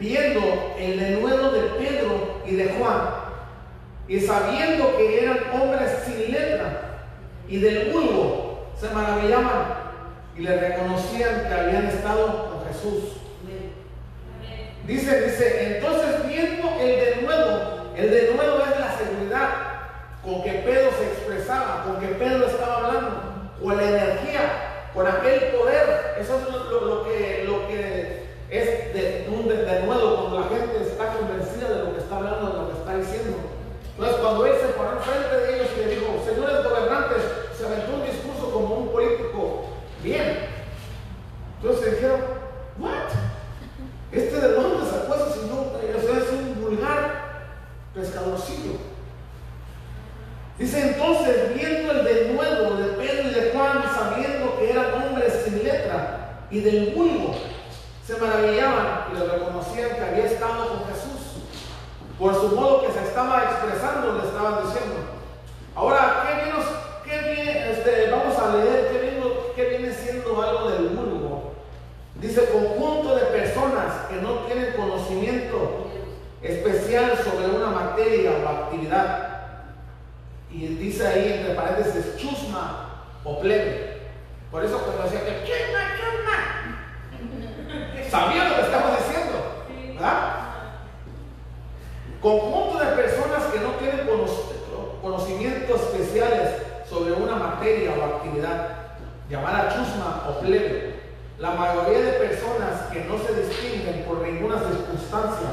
[SPEAKER 1] viendo el denuedo de Pedro y de Juan, y sabiendo que eran hombres sin letra y del vulgo, se maravillaban y le reconocían que habían estado con Jesús. Dice, dice, entonces viendo el denuedo, el denuedo es la seguridad con que Pedro se expresaba, con que Pedro estaba hablando, con la energía, con aquel poder. Eso es lo, que, lo que es de, un denuedo, cuando la gente está convencida de lo que está hablando, de lo que está diciendo. Entonces, cuando él se paró enfrente de ellos y le dijo, señores gobernantes, se aventó un discurso como un político bien. Entonces dijeron, ¿what? ¿Este de dónde sacó eso si no? O sea, es un vulgar pescadorcillo. Dice entonces, viendo el denuedo de Pedro y de Juan, sabiendo que eran hombres sin letra y del vulgo, se maravillaban y le reconocían que había estado con Jesús. Por su modo que se estaba expresando, le estaban diciendo. Ahora, ¿qué, viene, qué viene, este, vamos a leer qué viene, qué viene siendo algo del vulgo? Dice, conjunto de personas que no tienen conocimiento especial sobre una materia materia o actividad. Y dice ahí entre paréntesis chusma o plebe. Por eso cuando decía que chusma, chusma, sabía lo que estamos diciendo, ¿verdad? Conjunto de personas que no tienen conocimientos especiales sobre una materia o actividad, llamada chusma o plebe. La mayoría de personas que no se distinguen por ninguna circunstancia.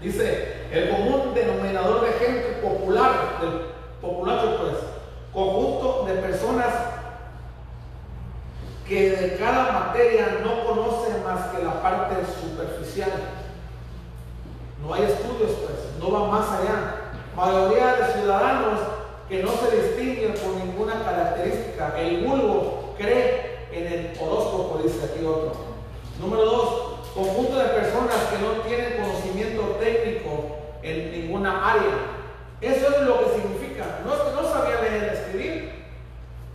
[SPEAKER 1] Dice, el común denominador de gente popular, del populacho pues, conjunto de personas que de cada materia no conocen más que la parte superficial. No hay estudios pues, no van más allá. Mayoría de ciudadanos que no se distinguen por ninguna característica. El vulgo cree en el horóscopo, dice aquí otro. Número dos, conjunto de personas que no tienen conocimiento técnico en ninguna área. Eso es lo que significa. No es que no sabía leer escribir,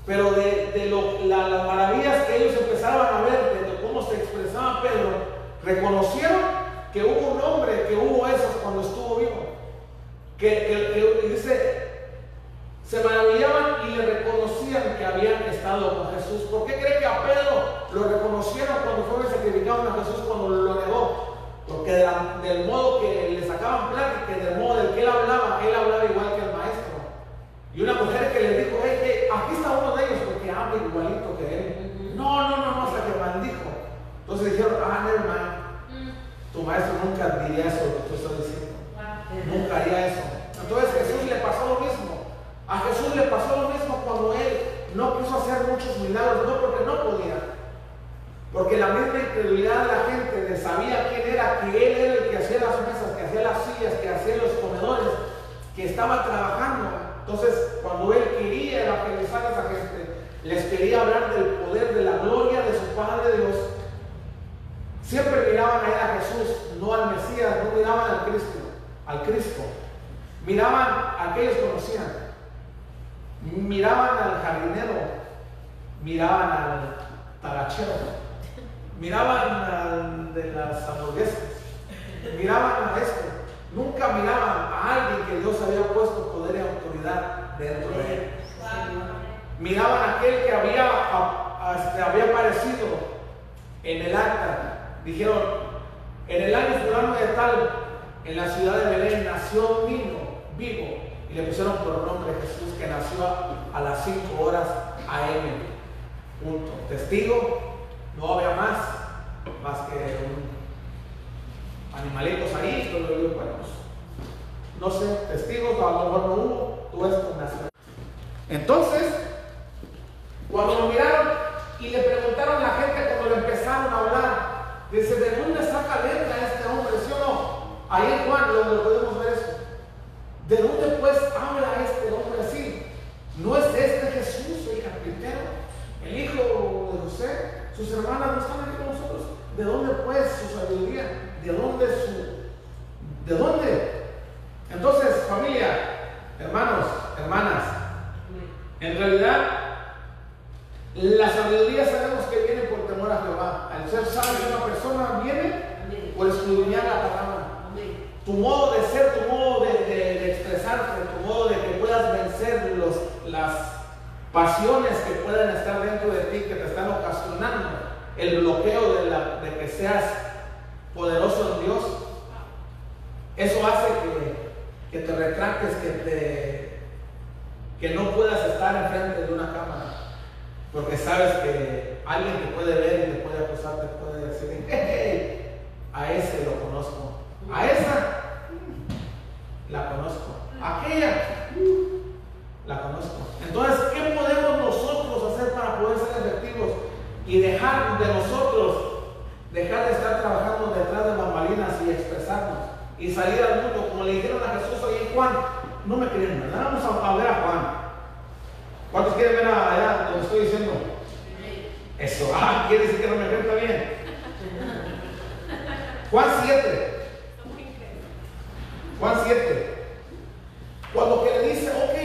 [SPEAKER 1] pero de, las maravillas que ellos empezaban a ver, de cómo se expresaba Pedro, reconocieron que hubo un hombre que hubo eso cuando estuvo vivo. Que dice, se maravillaban y le reconocían que habían estado con Jesús. ¿Por qué cree que a Pedro lo reconocieron cuando fueron sacrificados a Jesús cuando lo negó? Porque del modo que le sacaban plática, del modo del que él hablaba, él hablaba igual que el maestro. Y una mujer que le dijo, hey, aquí está uno de ellos porque habla igualito que él. No, no, no, no, hasta que maldijo. Entonces dijeron, ah, never mind. Tu maestro nunca diría eso lo que tú estás diciendo. Nunca haría eso. Entonces Jesús le pasó lo mismo. A Jesús le pasó lo mismo cuando él no quiso hacer muchos milagros, no porque no podía, porque la misma incredulidad de la gente de sabía quién era, que él era el que hacía las mesas, que hacía las sillas, que hacía los comedores, que estaba trabajando. Entonces, cuando él quería evangelizar a esa gente, les quería hablar del poder, de la gloria de su Padre Dios, siempre miraban a él a Jesús, no al Mesías, no miraban al Cristo, al Cristo. Miraban a que ellos conocían. Miraban al jardinero, miraban al tarachero miraban de las hamburguesas, miraban a esto, nunca miraban a alguien que Dios había puesto poder y autoridad dentro de él. Miraban a aquel que había, este, había aparecido en el acta. Dijeron, en el año fulano de tal, en la ciudad de Belén, nació un niño vivo. Y le pusieron por nombre Jesús, que nació a, las 5 horas AM. Punto. Testigo no había más, más que animalitos ahí, yo, bueno, pues, no sé, testigos, a lo mejor no hubo, esto nació. Entonces, cuando lo miraron y le preguntaron a la gente cuando le empezaron a hablar, dice, ¿de dónde saca letra este hombre? ¿Sí o no? Ahí en Juan, donde podemos ver. ¿De dónde pues habla este hombre así? ¿No es este Jesús, el carpintero, el hijo de José? Sus hermanas no están aquí con nosotros. ¿De dónde pues su sabiduría? ¿De dónde su... ¿De dónde? Entonces, familia, hermanos, hermanas, en realidad la sabiduría sabemos que viene por temor a Jehová. Al ser sabio una persona viene por escudriñar la palabra. Tu modo de ser, tu modo de, de, expresarte, tu modo de que puedas vencer los, las pasiones que puedan estar dentro de ti que te están ocasionando el bloqueo de que seas poderoso en Dios, eso hace que, que te retractes, que, te, que no puedas estar enfrente de una cámara, porque sabes que alguien te puede ver y te puede acusar, te puede decir, hey, a ese lo conozco, a esa la conozco, aquella la conozco. Entonces, ¿qué podemos nosotros hacer para poder ser efectivos y dejar de nosotros, dejar de estar trabajando detrás de bambalinas y expresarnos y salir al mundo como le dijeron a Jesús hoy en Juan? No me creen, ¿verdad? Vamos a, ver a Juan. ¿Cuántos quieren ver allá que estoy diciendo? Eso, ah, quiere decir que no me creen, está bien. Juan 7. Juan 7. Cuando que le dice, ok,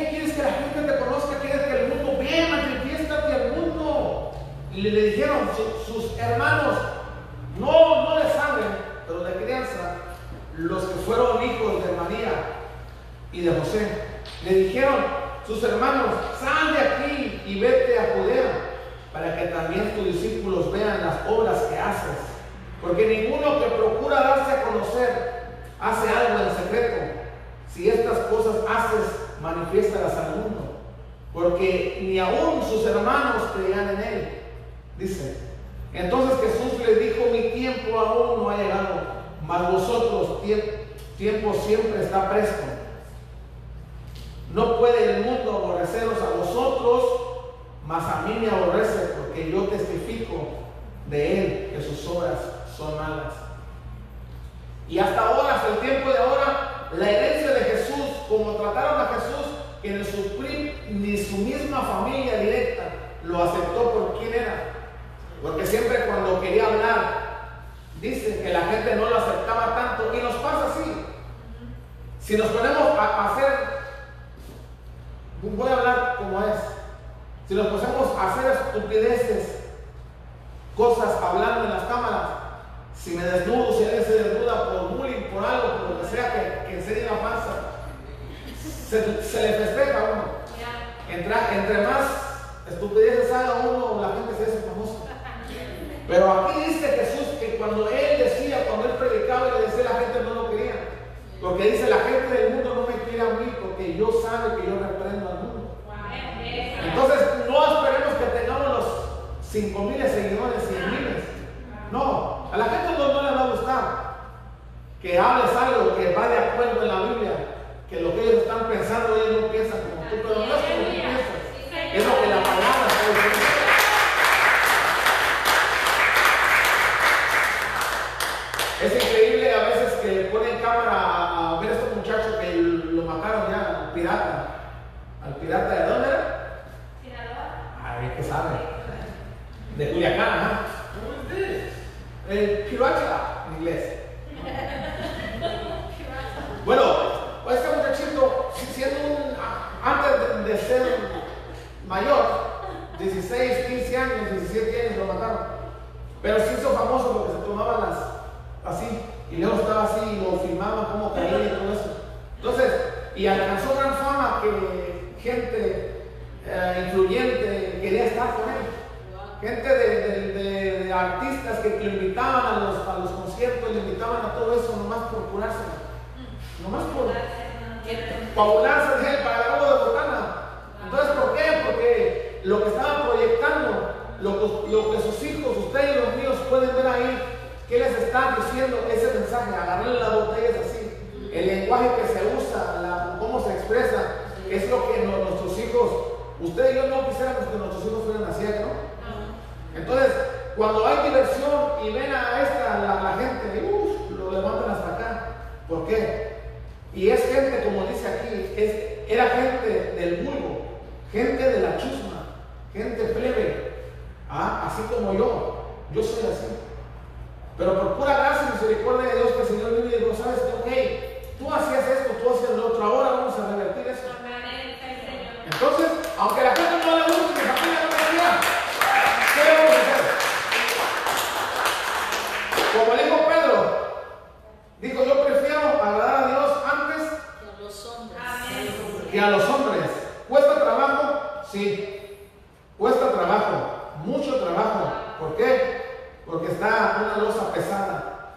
[SPEAKER 1] ¿Por qué? Porque está una losa pesada.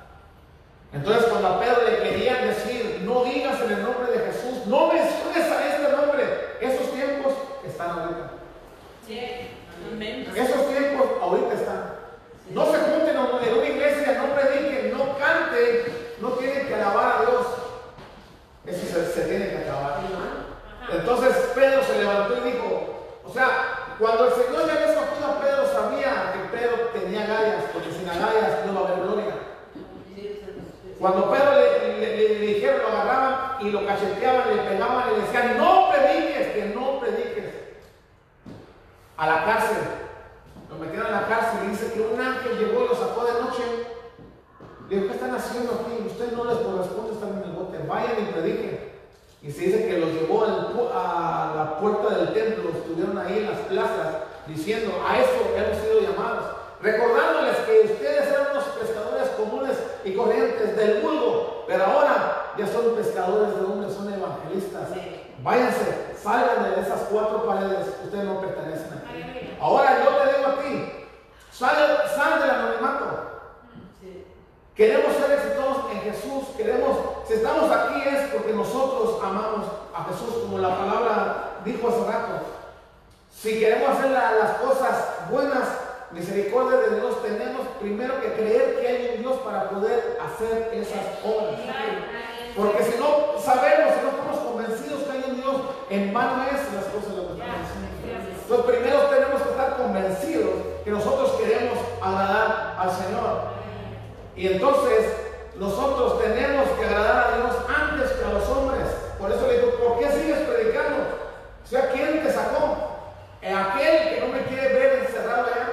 [SPEAKER 1] Entonces cuando a Pedro le querían decir, no digas en el nombre de Jesús, no menciones a este nombre, esos tiempos están ahorita. Sí. Esos tiempos ahorita están. No se a la cárcel. Lo metieron a la cárcel y dice que un ángel llegó y lo sacó de noche. Le dijo, ¿qué están haciendo aquí? Ustedes no les corresponde estar en el bote. Vayan y prediquen. Y se dice que los llevó a la puerta del templo, estuvieron ahí en las plazas, diciendo, a eso hemos sido llamados. Recordándoles que ustedes eran unos pescadores comunes y corrientes del vulgo, pero ahora ya son pescadores de hombres, son evangelistas váyanse, salgan de esas cuatro paredes, ustedes no pertenecen aquí. Ahora yo te digo a ti, sal, sal del anonimato. Queremos ser exitosos en Jesús, queremos, si estamos aquí es porque nosotros amamos a Jesús, como la palabra dijo hace rato. Si queremos hacer las cosas buenas, misericordia de Dios, tenemos primero que creer que hay un Dios para poder hacer esas obras. Porque si no sabemos, si no podemos en vano es las cosas de los demás. Los primeros tenemos que estar convencidos que nosotros queremos agradar al Señor. Y entonces nosotros tenemos que agradar a Dios antes que a los hombres. Por eso le digo, ¿por qué sigues predicando? O sea, ¿quién te sacó? Aquel que no me quiere ver encerrado allá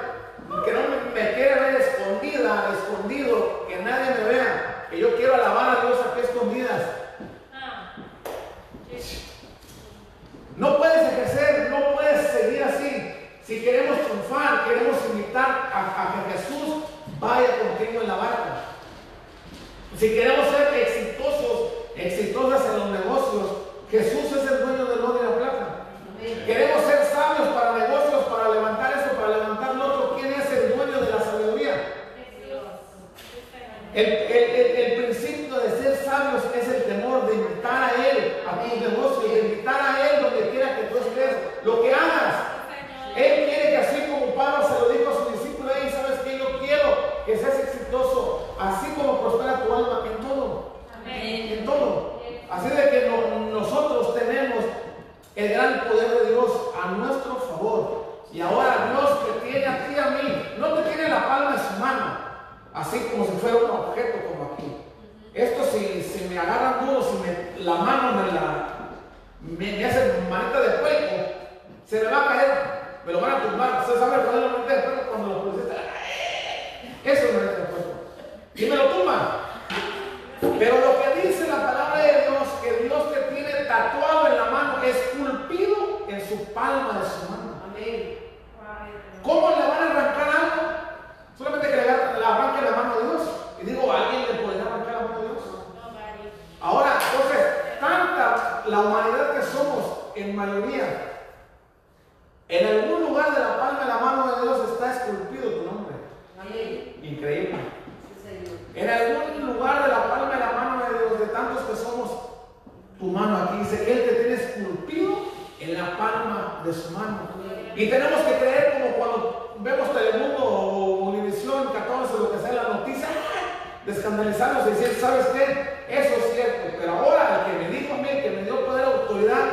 [SPEAKER 1] pensamos y decir, ¿sabes qué? Eso es cierto, pero ahora el que me dijo a mí, que me dio poder autoridad,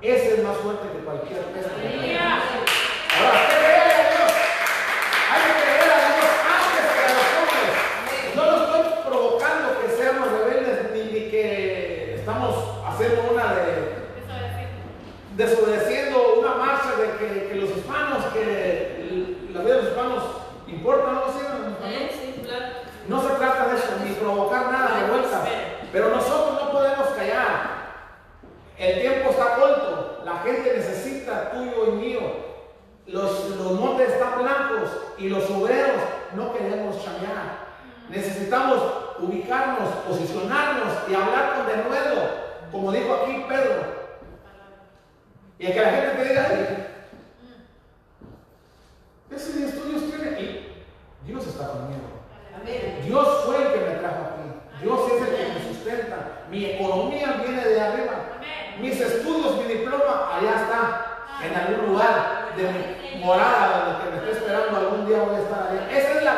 [SPEAKER 1] ese es más fuerte que cualquier peste. Ahora, ¿qué y los obreros no queremos chambear. Necesitamos ubicarnos, posicionarnos y hablar con denuedo, como dijo aquí Pedro. Y a que la gente te diga, ese de estudios tiene. Y Dios está conmigo. Dios fue el que me trajo aquí. Dios es el que me sustenta. Mi economía viene de arriba. Mis estudios, mi diploma, allá está. En algún lugar de mi morada, donde me está esperando día a. Esa es la